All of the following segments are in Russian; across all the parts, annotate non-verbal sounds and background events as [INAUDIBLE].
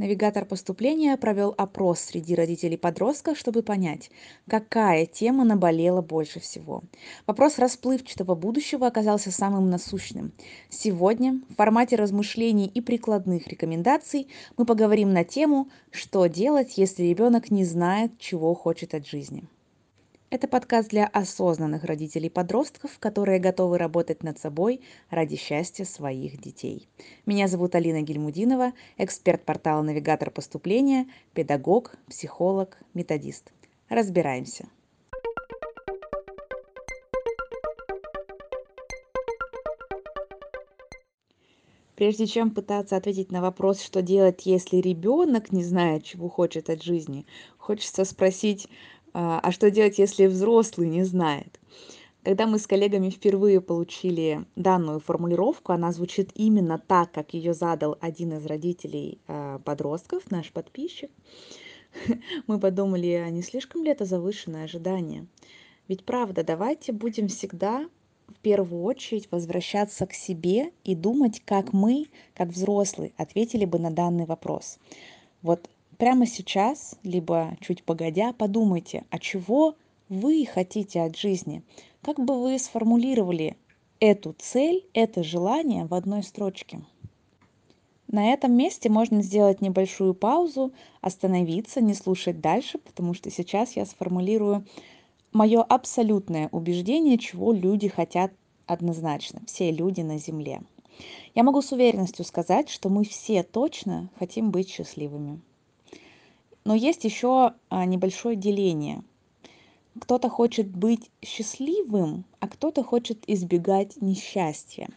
Навигатор поступления провел опрос среди родителей подростков, чтобы понять, какая тема наболела больше всего. Вопрос расплывчатого будущего оказался самым насущным. Сегодня в формате размышлений и прикладных рекомендаций мы поговорим на тему «Что делать, если ребенок не знает, чего хочет от жизни?». Это подкаст для осознанных родителей-подростков, которые готовы работать над собой ради счастья своих детей. Меня зовут Алина Гельмудинова, эксперт портала «Навигатор поступления», педагог, психолог, методист. Разбираемся. Прежде чем пытаться ответить на вопрос, что делать, если ребенок не знает, чего хочет от жизни, хочется спросить, а, а что делать, если взрослый не знает? Когда мы с коллегами впервые получили данную формулировку, она звучит именно так, как ее задал один из родителей а, подростков, наш подписчик. [LAUGHS] Мы подумали, а не слишком ли это завышенное ожидание? Ведь правда, давайте будем всегда в первую очередь возвращаться к себе и думать, как мы, как взрослые, ответили бы на данный вопрос. Вот прямо сейчас, либо чуть погодя, подумайте, а чего вы хотите от жизни? Как бы вы сформулировали эту цель, это желание в одной строчке? На этом месте можно сделать небольшую паузу, остановиться, не слушать дальше, потому что сейчас я сформулирую мое абсолютное убеждение, чего люди хотят однозначно, все люди на Земле. Я могу с уверенностью сказать, что мы все точно хотим быть счастливыми. Но есть еще а, небольшое деление. Кто-то хочет быть счастливым, а кто-то хочет избегать несчастья.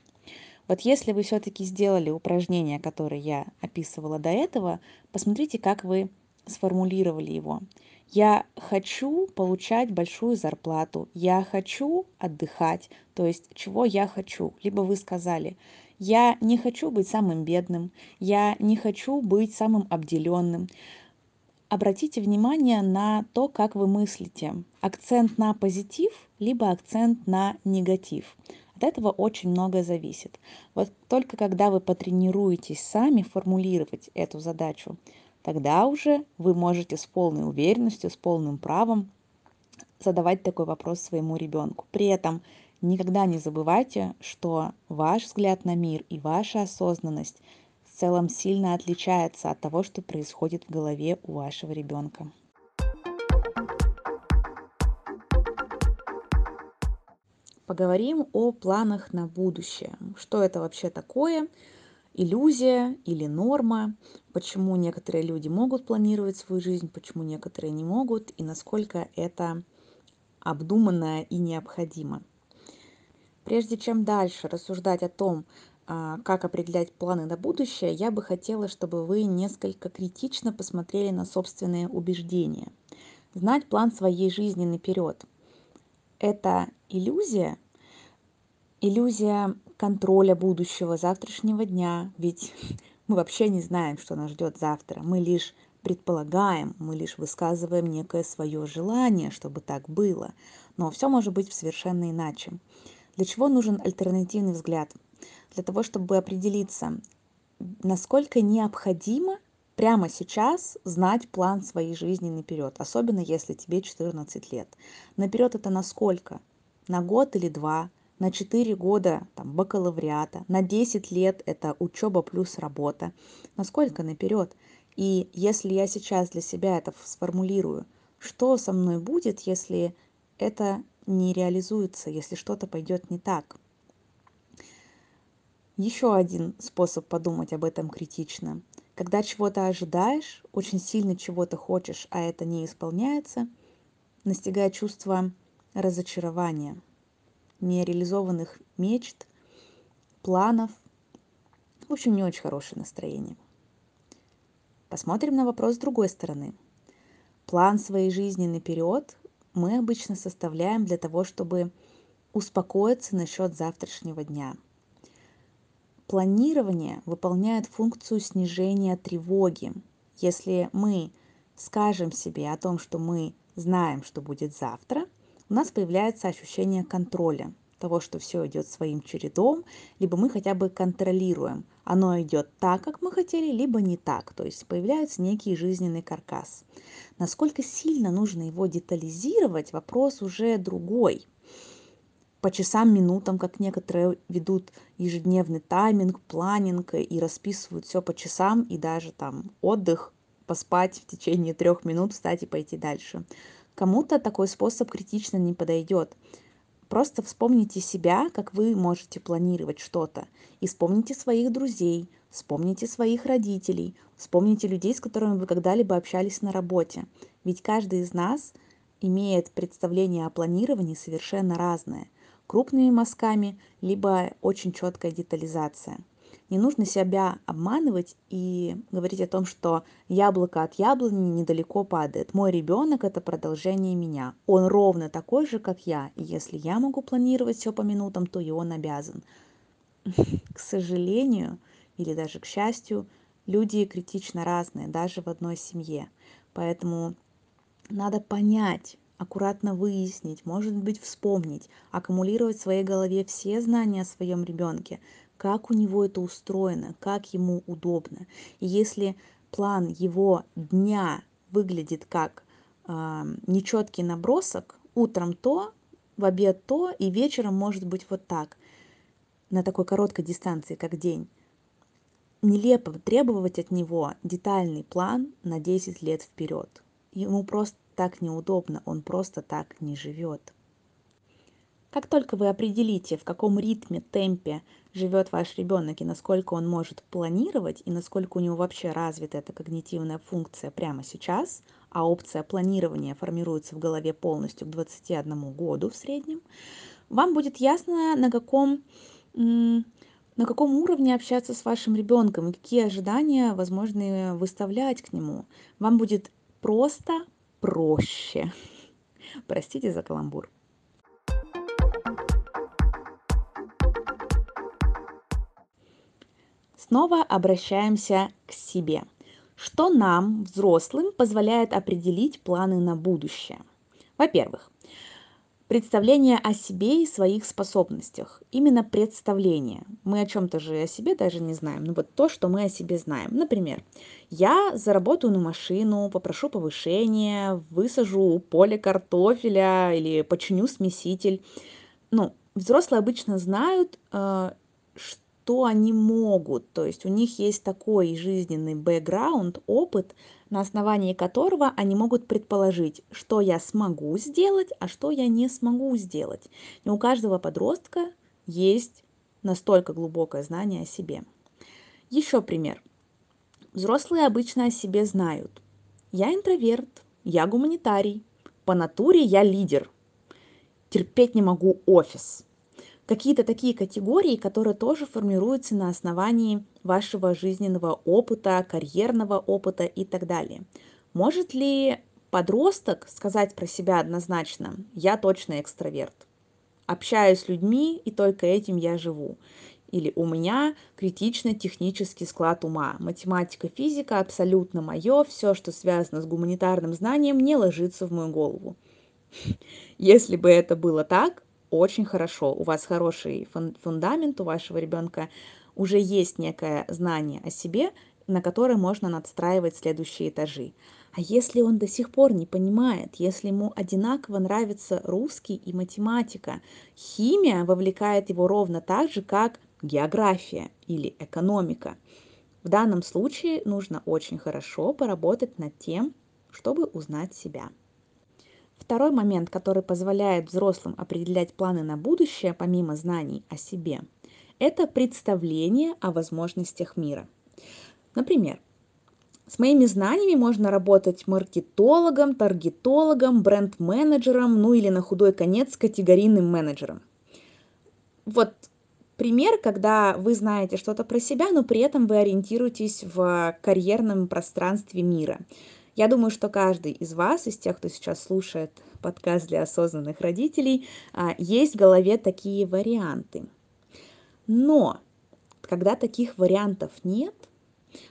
Вот если вы все-таки сделали упражнение, которое я описывала до этого, посмотрите, как вы сформулировали его. Я хочу получать большую зарплату, я хочу отдыхать, то есть чего я хочу. Либо вы сказали, я не хочу быть самым бедным, я не хочу быть самым обделенным, обратите внимание на то, как вы мыслите. Акцент на позитив, либо акцент на негатив. От этого очень многое зависит. Вот только когда вы потренируетесь сами формулировать эту задачу, тогда уже вы можете с полной уверенностью, с полным правом задавать такой вопрос своему ребенку. При этом никогда не забывайте, что ваш взгляд на мир и ваша осознанность целом сильно отличается от того, что происходит в голове у вашего ребенка. Поговорим о планах на будущее. Что это вообще такое? Иллюзия или норма? Почему некоторые люди могут планировать свою жизнь, почему некоторые не могут, и насколько это обдуманно и необходимо. Прежде чем дальше рассуждать о том, как определять планы на будущее, я бы хотела, чтобы вы несколько критично посмотрели на собственные убеждения. Знать план своей жизни наперед – это иллюзия, иллюзия контроля будущего, завтрашнего дня, ведь [LAUGHS] мы вообще не знаем, что нас ждет завтра. Мы лишь предполагаем, мы лишь высказываем некое свое желание, чтобы так было. Но все может быть совершенно иначе. Для чего нужен альтернативный взгляд? Для того, чтобы определиться, насколько необходимо прямо сейчас знать план своей жизни наперед, особенно если тебе 14 лет. Наперед это на сколько? На год или два? На 4 года там, бакалавриата? На 10 лет это учеба плюс работа? Насколько наперед? И если я сейчас для себя это сформулирую, что со мной будет, если это не реализуется, если что-то пойдет не так? Еще один способ подумать об этом критично. Когда чего-то ожидаешь, очень сильно чего-то хочешь, а это не исполняется, настигает чувство разочарования, нереализованных мечт, планов. В общем, не очень хорошее настроение. Посмотрим на вопрос с другой стороны. План своей жизни наперед мы обычно составляем для того, чтобы успокоиться насчет завтрашнего дня – Планирование выполняет функцию снижения тревоги. Если мы скажем себе о том, что мы знаем, что будет завтра, у нас появляется ощущение контроля. того, что все идет своим чередом, либо мы хотя бы контролируем, оно идет так, как мы хотели, либо не так. То есть появляется некий жизненный каркас. Насколько сильно нужно его детализировать, вопрос уже другой. По часам, минутам, как некоторые ведут ежедневный тайминг, планинг и расписывают все по часам, и даже там отдых, поспать в течение трех минут, встать и пойти дальше. Кому-то такой способ критично не подойдет. Просто вспомните себя, как вы можете планировать что-то. И вспомните своих друзей, вспомните своих родителей, вспомните людей, с которыми вы когда-либо общались на работе. Ведь каждый из нас имеет представление о планировании совершенно разное. Крупными мазками, либо очень четкая детализация – не нужно себя обманывать и говорить о том, что яблоко от яблони недалеко падает. Мой ребенок – это продолжение меня. Он ровно такой же, как я. И если я могу планировать все по минутам, то и он обязан. К сожалению, или даже к счастью, люди критично разные, даже в одной семье. Поэтому надо понять, аккуратно выяснить, может быть, вспомнить, аккумулировать в своей голове все знания о своем ребенке, как у него это устроено, как ему удобно. И если план его дня выглядит как э, нечеткий набросок, утром то, в обед то, и вечером может быть вот так, на такой короткой дистанции, как день. Нелепо требовать от него детальный план на 10 лет вперед. Ему просто так неудобно, он просто так не живет. Как только вы определите, в каком ритме, темпе живет ваш ребенок и насколько он может планировать, и насколько у него вообще развита эта когнитивная функция прямо сейчас, а опция планирования формируется в голове полностью к 21 году в среднем, вам будет ясно, на каком, на каком уровне общаться с вашим ребенком и какие ожидания возможны выставлять к нему. Вам будет просто проще. Простите за каламбур. Снова обращаемся к себе. Что нам, взрослым, позволяет определить планы на будущее? Во-первых, представление о себе и своих способностях. Именно представление. Мы о чем-то же о себе даже не знаем. Ну вот то, что мы о себе знаем. Например, я заработаю на машину, попрошу повышения, высажу поле картофеля или починю смеситель. Ну, взрослые обычно знают, э, что что они могут. То есть у них есть такой жизненный бэкграунд, опыт, на основании которого они могут предположить, что я смогу сделать, а что я не смогу сделать. Не у каждого подростка есть настолько глубокое знание о себе. Еще пример. Взрослые обычно о себе знают. Я интроверт, я гуманитарий, по натуре я лидер, терпеть не могу офис – какие-то такие категории, которые тоже формируются на основании вашего жизненного опыта, карьерного опыта и так далее. Может ли подросток сказать про себя однозначно «я точно экстраверт», «общаюсь с людьми и только этим я живу», или «у меня критично-технический склад ума, математика, физика абсолютно мое, все, что связано с гуманитарным знанием, не ложится в мою голову». [LAUGHS] Если бы это было так, очень хорошо. У вас хороший фундамент, у вашего ребенка уже есть некое знание о себе, на которое можно надстраивать следующие этажи. А если он до сих пор не понимает, если ему одинаково нравится русский и математика, химия вовлекает его ровно так же, как география или экономика. В данном случае нужно очень хорошо поработать над тем, чтобы узнать себя. Второй момент, который позволяет взрослым определять планы на будущее, помимо знаний о себе, это представление о возможностях мира. Например, с моими знаниями можно работать маркетологом, таргетологом, бренд-менеджером, ну или на худой конец категорийным менеджером. Вот пример, когда вы знаете что-то про себя, но при этом вы ориентируетесь в карьерном пространстве мира. Я думаю, что каждый из вас, из тех, кто сейчас слушает подкаст для осознанных родителей, а, есть в голове такие варианты. Но когда таких вариантов нет,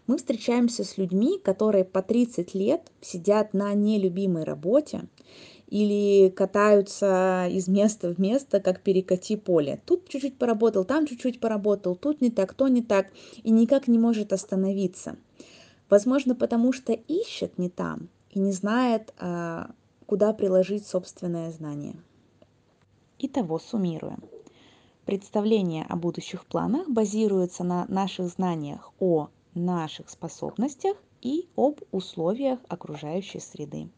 мы встречаемся с людьми, которые по 30 лет сидят на нелюбимой работе или катаются из места в место, как перекати поле. Тут чуть-чуть поработал, там чуть-чуть поработал, тут не так, то не так, и никак не может остановиться. Возможно, потому что ищет не там и не знает, а, куда приложить собственное знание. Итого суммируем. Представление о будущих планах базируется на наших знаниях о наших способностях и об условиях окружающей среды.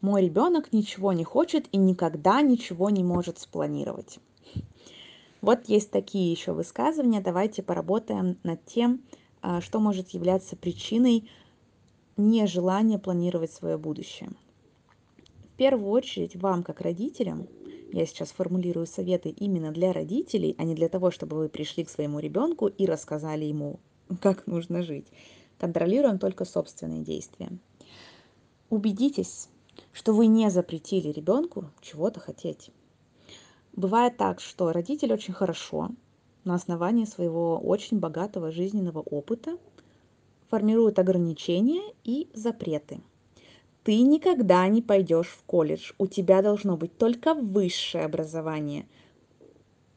Мой ребенок ничего не хочет и никогда ничего не может спланировать. Вот есть такие еще высказывания. Давайте поработаем над тем, а, что может являться причиной нежелания планировать свое будущее. В первую очередь вам, как родителям, я сейчас формулирую советы именно для родителей, а не для того, чтобы вы пришли к своему ребенку и рассказали ему, как нужно жить. Контролируем только собственные действия. Убедитесь, что вы не запретили ребенку чего-то хотеть. Бывает так, что родитель очень хорошо на основании своего очень богатого жизненного опыта формирует ограничения и запреты. Ты никогда не пойдешь в колледж, у тебя должно быть только высшее образование.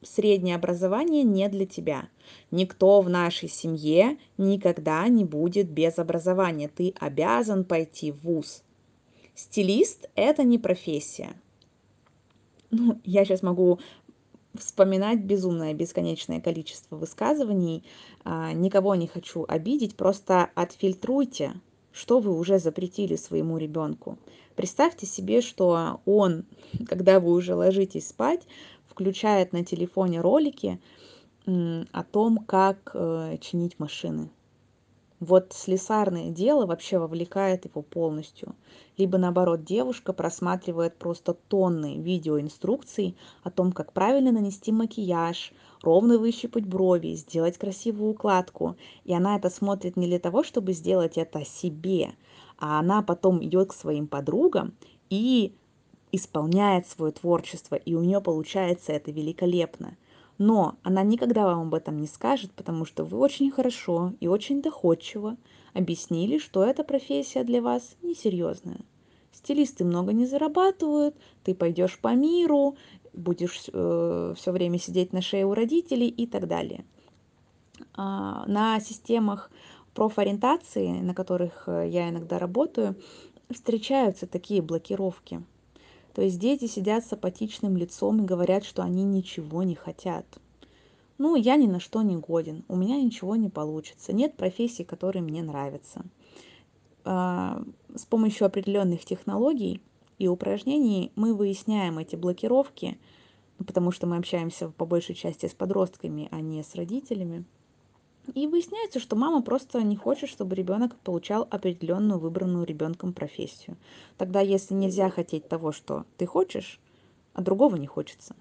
Среднее образование не для тебя. Никто в нашей семье никогда не будет без образования. Ты обязан пойти в ВУЗ. Стилист – это не профессия ну, я сейчас могу вспоминать безумное бесконечное количество высказываний. А, никого не хочу обидеть, просто отфильтруйте, что вы уже запретили своему ребенку. Представьте себе, что он, [LAUGHS] когда вы уже ложитесь спать, включает на телефоне ролики о том, как э, чинить машины. Вот слесарное дело вообще вовлекает его полностью либо наоборот девушка просматривает просто тонны видеоинструкций о том, как правильно нанести макияж, ровно выщипать брови, сделать красивую укладку. И она это смотрит не для того, чтобы сделать это себе, а она потом идет к своим подругам и исполняет свое творчество, и у нее получается это великолепно. Но она никогда вам об этом не скажет, потому что вы очень хорошо и очень доходчиво объяснили, что эта профессия для вас несерьезная. Стилисты много не зарабатывают, ты пойдешь по миру, будешь э, все время сидеть на шее у родителей и так далее. А, на системах профориентации, на которых э, я иногда работаю, встречаются такие блокировки. То есть дети сидят с апатичным лицом и говорят, что они ничего не хотят ну, я ни на что не годен, у меня ничего не получится, нет профессии, которые мне нравятся. А, с помощью определенных технологий и упражнений мы выясняем эти блокировки, ну, потому что мы общаемся по большей части с подростками, а не с родителями. И выясняется, что мама просто не хочет, чтобы ребенок получал определенную выбранную ребенком профессию. Тогда, если нельзя хотеть того, что ты хочешь, а другого не хочется,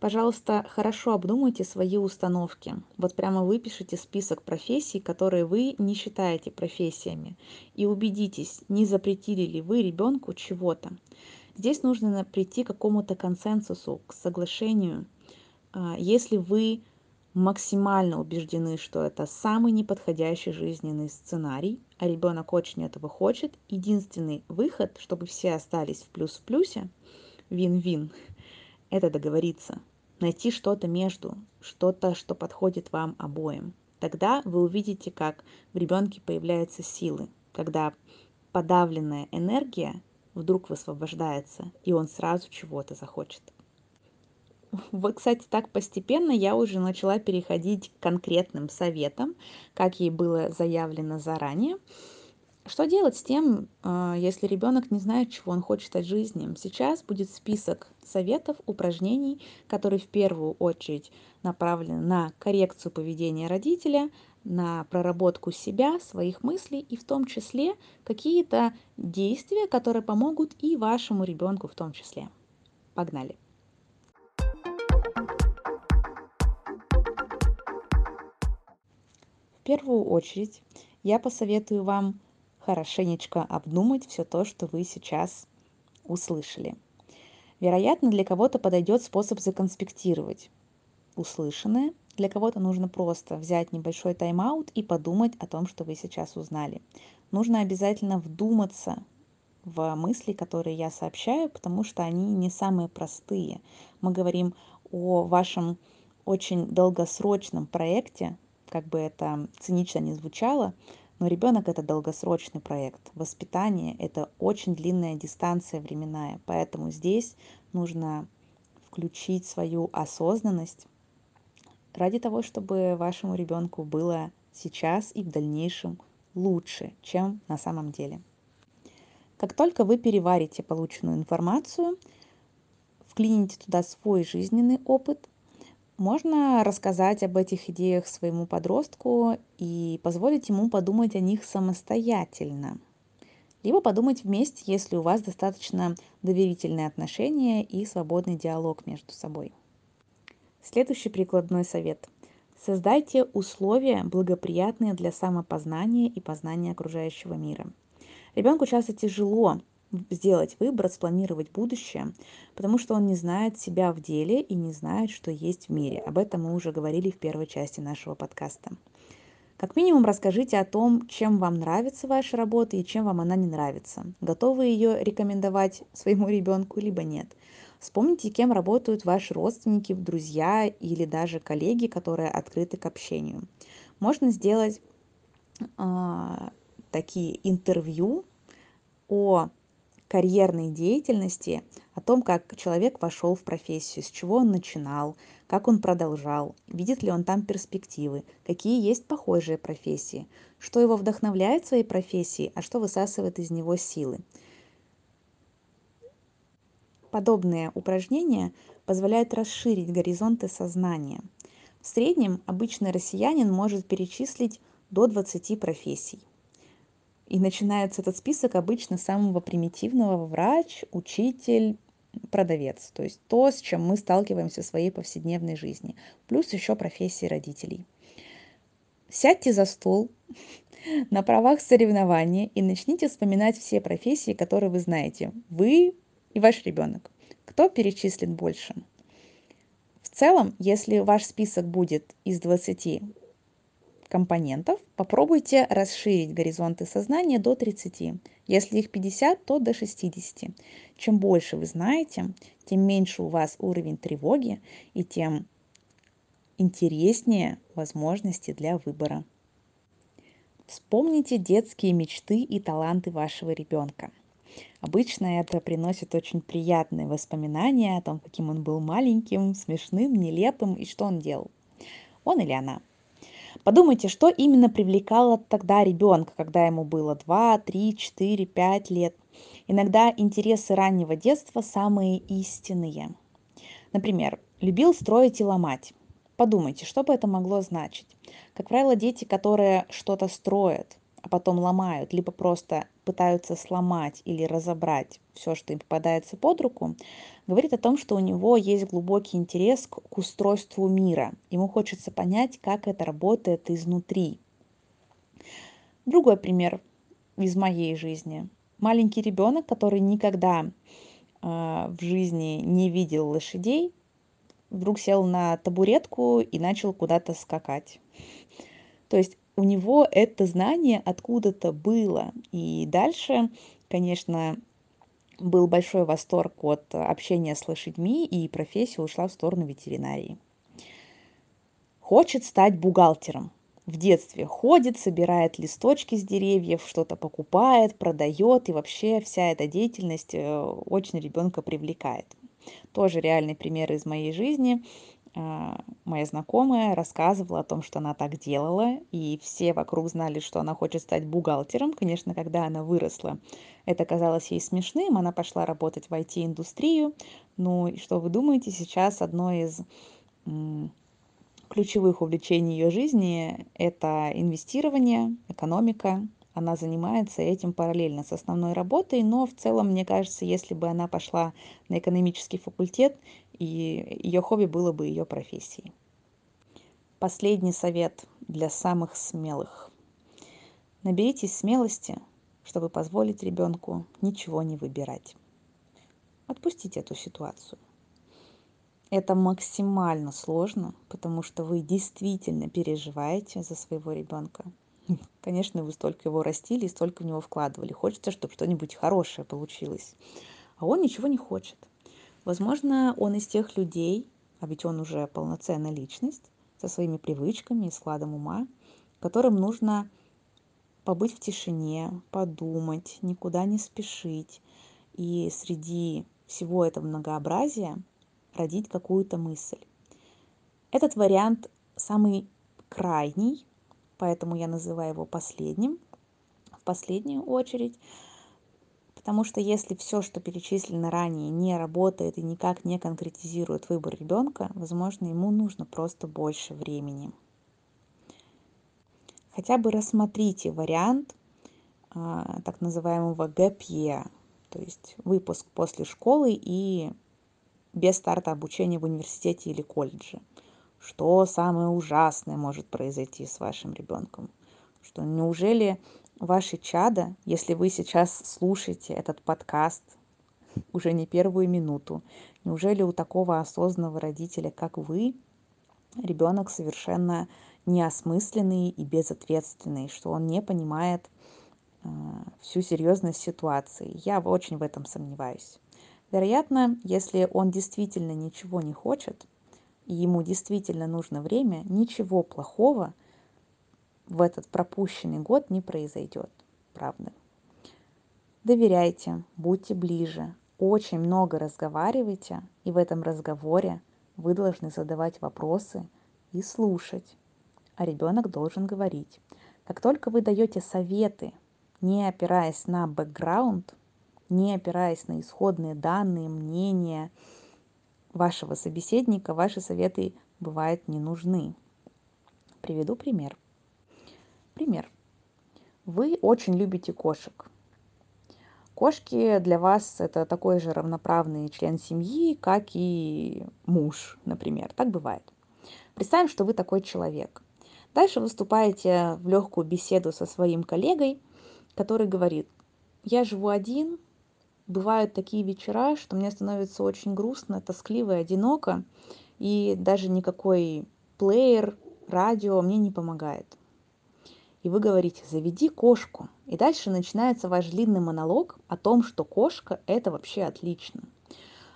Пожалуйста, хорошо обдумайте свои установки. Вот прямо выпишите список профессий, которые вы не считаете профессиями. И убедитесь, не запретили ли вы ребенку чего-то. Здесь нужно прийти к какому-то консенсусу, к соглашению. А, если вы максимально убеждены, что это самый неподходящий жизненный сценарий, а ребенок очень этого хочет, единственный выход, чтобы все остались в плюс в плюсе, вин-вин, [LAUGHS] это договориться, найти что-то между, что-то, что подходит вам обоим. Тогда вы увидите, как в ребенке появляются силы, когда подавленная энергия вдруг высвобождается, и он сразу чего-то захочет. Вот, кстати, так постепенно я уже начала переходить к конкретным советам, как ей было заявлено заранее. Что делать с тем, а, если ребенок не знает, чего он хочет от жизни? Сейчас будет список советов, упражнений, которые в первую очередь направлены на коррекцию поведения родителя, на проработку себя, своих мыслей и в том числе какие-то действия, которые помогут и вашему ребенку в том числе. Погнали! Первую очередь я посоветую вам хорошенечко обдумать все то, что вы сейчас услышали. Вероятно, для кого-то подойдет способ законспектировать услышанное Для кого-то нужно просто взять небольшой тайм-аут и подумать о том, что вы сейчас узнали. Нужно обязательно вдуматься в мысли, которые я сообщаю, потому что они не самые простые. Мы говорим о вашем очень долгосрочном проекте, как бы это цинично не звучало, но ребенок это долгосрочный проект. Воспитание это очень длинная дистанция временная, поэтому здесь нужно включить свою осознанность ради того, чтобы вашему ребенку было сейчас и в дальнейшем лучше, чем на самом деле. Как только вы переварите полученную информацию, вклините туда свой жизненный опыт, можно рассказать об этих идеях своему подростку и позволить ему подумать о них самостоятельно. Либо подумать вместе, если у вас достаточно доверительные отношения и свободный диалог между собой. Следующий прикладной совет. Создайте условия, благоприятные для самопознания и познания окружающего мира. Ребенку часто тяжело сделать выбор, спланировать будущее, потому что он не знает себя в деле и не знает, что есть в мире. Об этом мы уже говорили в первой части нашего подкаста. Как минимум расскажите о том, чем вам нравится ваша работа и чем вам она не нравится. Готовы ее рекомендовать своему ребенку, либо нет. Вспомните, кем работают ваши родственники, друзья или даже коллеги, которые открыты к общению. Можно сделать э, такие интервью о карьерной деятельности, о том, как человек вошел в профессию, с чего он начинал, как он продолжал, видит ли он там перспективы, какие есть похожие профессии, что его вдохновляет в своей профессии, а что высасывает из него силы. Подобные упражнения позволяют расширить горизонты сознания. В среднем обычный россиянин может перечислить до 20 профессий. И начинается этот список обычно с самого примитивного врач, учитель, продавец. То есть то, с чем мы сталкиваемся в своей повседневной жизни. Плюс еще профессии родителей. Сядьте за стол [LAUGHS] на правах соревнования и начните вспоминать все профессии, которые вы знаете. Вы и ваш ребенок. Кто перечислен больше? В целом, если ваш список будет из 20 компонентов, попробуйте расширить горизонты сознания до 30. Если их 50, то до 60. Чем больше вы знаете, тем меньше у вас уровень тревоги и тем интереснее возможности для выбора. Вспомните детские мечты и таланты вашего ребенка. Обычно это приносит очень приятные воспоминания о том, каким он был маленьким, смешным, нелепым и что он делал. Он или она. Подумайте, что именно привлекало тогда ребенка, когда ему было 2, 3, 4, 5 лет. Иногда интересы раннего детства самые истинные. Например, любил строить и ломать. Подумайте, что бы это могло значить. Как правило, дети, которые что-то строят, а потом ломают, либо просто пытаются сломать или разобрать все, что им попадается под руку, говорит о том, что у него есть глубокий интерес к, к устройству мира. Ему хочется понять, как это работает изнутри. Другой пример из моей жизни. Маленький ребенок, который никогда э, в жизни не видел лошадей, вдруг сел на табуретку и начал куда-то скакать. То есть у него это знание откуда-то было. И дальше, конечно, был большой восторг от общения с лошадьми, и профессия ушла в сторону ветеринарии. Хочет стать бухгалтером. В детстве ходит, собирает листочки с деревьев, что-то покупает, продает, и вообще вся эта деятельность э, очень ребенка привлекает. Тоже реальный пример из моей жизни. А, моя знакомая рассказывала о том, что она так делала, и все вокруг знали, что она хочет стать бухгалтером. Конечно, когда она выросла, это казалось ей смешным, она пошла работать в IT-индустрию. Ну и что вы думаете, сейчас одно из ключевых увлечений ее жизни – это инвестирование, экономика, она занимается этим параллельно с основной работой, но в целом, мне кажется, если бы она пошла на экономический факультет, и ее хобби было бы ее профессией. Последний совет для самых смелых. Наберитесь смелости, чтобы позволить ребенку ничего не выбирать. Отпустите эту ситуацию. Это максимально сложно, потому что вы действительно переживаете за своего ребенка. [LAUGHS] Конечно, вы столько его растили, столько в него вкладывали. Хочется, чтобы что-нибудь хорошее получилось. А он ничего не хочет. Возможно, он из тех людей, а ведь он уже полноценная личность, со своими привычками и складом ума, которым нужно побыть в тишине, подумать, никуда не спешить. И среди всего этого многообразия родить какую-то мысль. Этот вариант самый крайний, поэтому я называю его последним, в последнюю очередь, потому что если все, что перечислено ранее, не работает и никак не конкретизирует выбор ребенка, возможно, ему нужно просто больше времени. Хотя бы рассмотрите вариант а, так называемого year, то есть выпуск после школы и без старта обучения в университете или колледже. Что самое ужасное может произойти с вашим ребенком? Что неужели ваши чада, если вы сейчас слушаете этот подкаст уже не первую минуту, неужели у такого осознанного родителя, как вы, ребенок совершенно неосмысленный и безответственный, что он не понимает э, всю серьезность ситуации. Я очень в этом сомневаюсь. Вероятно, если он действительно ничего не хочет, ему действительно нужно время, ничего плохого в этот пропущенный год не произойдет. Правда. Доверяйте, будьте ближе, очень много разговаривайте, и в этом разговоре вы должны задавать вопросы и слушать, а ребенок должен говорить. Как только вы даете советы, не опираясь на бэкграунд, не опираясь на исходные данные, мнения вашего собеседника, ваши советы бывают не нужны. Приведу пример. Пример. Вы очень любите кошек. Кошки для вас это такой же равноправный член семьи, как и муж, например. Так бывает. Представим, что вы такой человек. Дальше выступаете в легкую беседу со своим коллегой, который говорит, я живу один, бывают такие вечера, что мне становится очень грустно, тоскливо и одиноко, и даже никакой плеер, радио мне не помогает. И вы говорите, заведи кошку. И дальше начинается ваш длинный монолог о том, что кошка – это вообще отлично.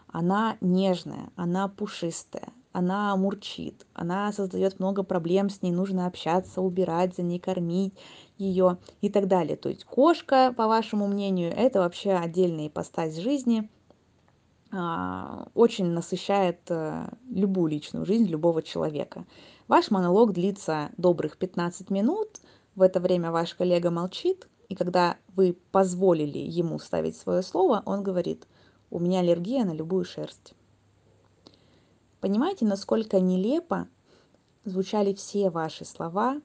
Она нежная, она пушистая, она мурчит, она создает много проблем, с ней нужно общаться, убирать за ней, кормить ее и так далее. То есть кошка, по вашему мнению, это вообще отдельная ипостась жизни, а, очень насыщает э, любую личную жизнь любого человека. Ваш монолог длится добрых 15 минут, в это время ваш коллега молчит, и когда вы позволили ему ставить свое слово, он говорит, у меня аллергия на любую шерсть. Понимаете, насколько нелепо звучали все ваши слова,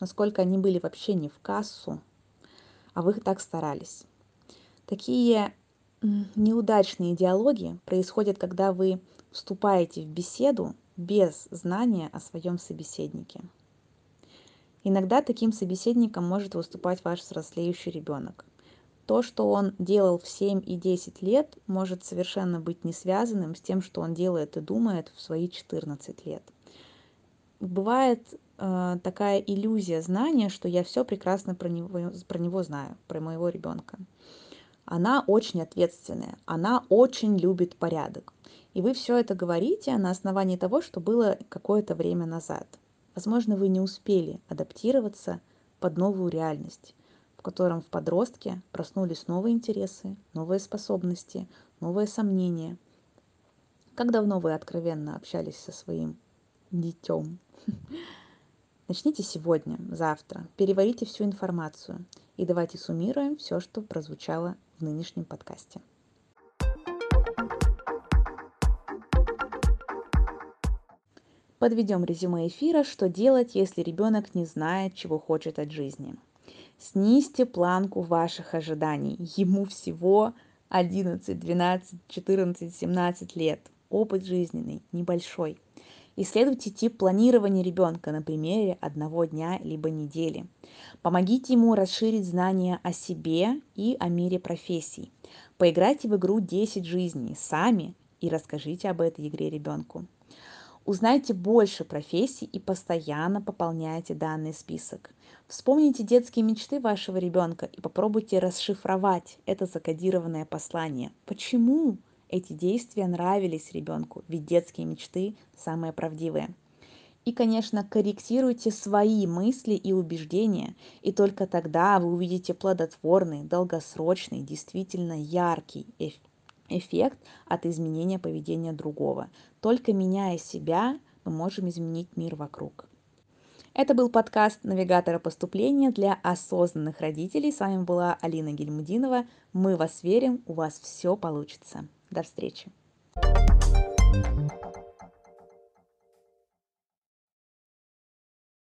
насколько они были вообще не в кассу, а вы так старались. Такие неудачные диалоги происходят, когда вы вступаете в беседу без знания о своем собеседнике. Иногда таким собеседником может выступать ваш взрослеющий ребенок. То, что он делал в 7 и 10 лет, может совершенно быть не связанным с тем, что он делает и думает в свои 14 лет. Бывает такая иллюзия знания, что я все прекрасно про него, про него знаю, про моего ребенка. Она очень ответственная, она очень любит порядок. И вы все это говорите на основании того, что было какое-то время назад. Возможно, вы не успели адаптироваться под новую реальность в котором в подростке проснулись новые интересы, новые способности, новые сомнения. Как давно вы откровенно общались со своим детем? [LAUGHS] Начните сегодня, завтра, переварите всю информацию и давайте суммируем все, что прозвучало в нынешнем подкасте. Подведем резюме эфира, что делать, если ребенок не знает, чего хочет от жизни – Снизьте планку ваших ожиданий. Ему всего 11, 12, 14, 17 лет. Опыт жизненный небольшой. Исследуйте тип планирования ребенка на примере одного дня либо недели. Помогите ему расширить знания о себе и о мире профессий. Поиграйте в игру 10 жизней сами и расскажите об этой игре ребенку. Узнайте больше профессий и постоянно пополняйте данный список. Вспомните детские мечты вашего ребенка и попробуйте расшифровать это закодированное послание. Почему эти действия нравились ребенку? Ведь детские мечты самые правдивые. И, конечно, корректируйте свои мысли и убеждения, и только тогда вы увидите плодотворный, долгосрочный, действительно яркий эффект от изменения поведения другого. Только меняя себя, мы можем изменить мир вокруг. Это был подкаст навигатора поступления для осознанных родителей. С вами была Алина Гельмудинова. Мы вас верим, у вас все получится. До встречи.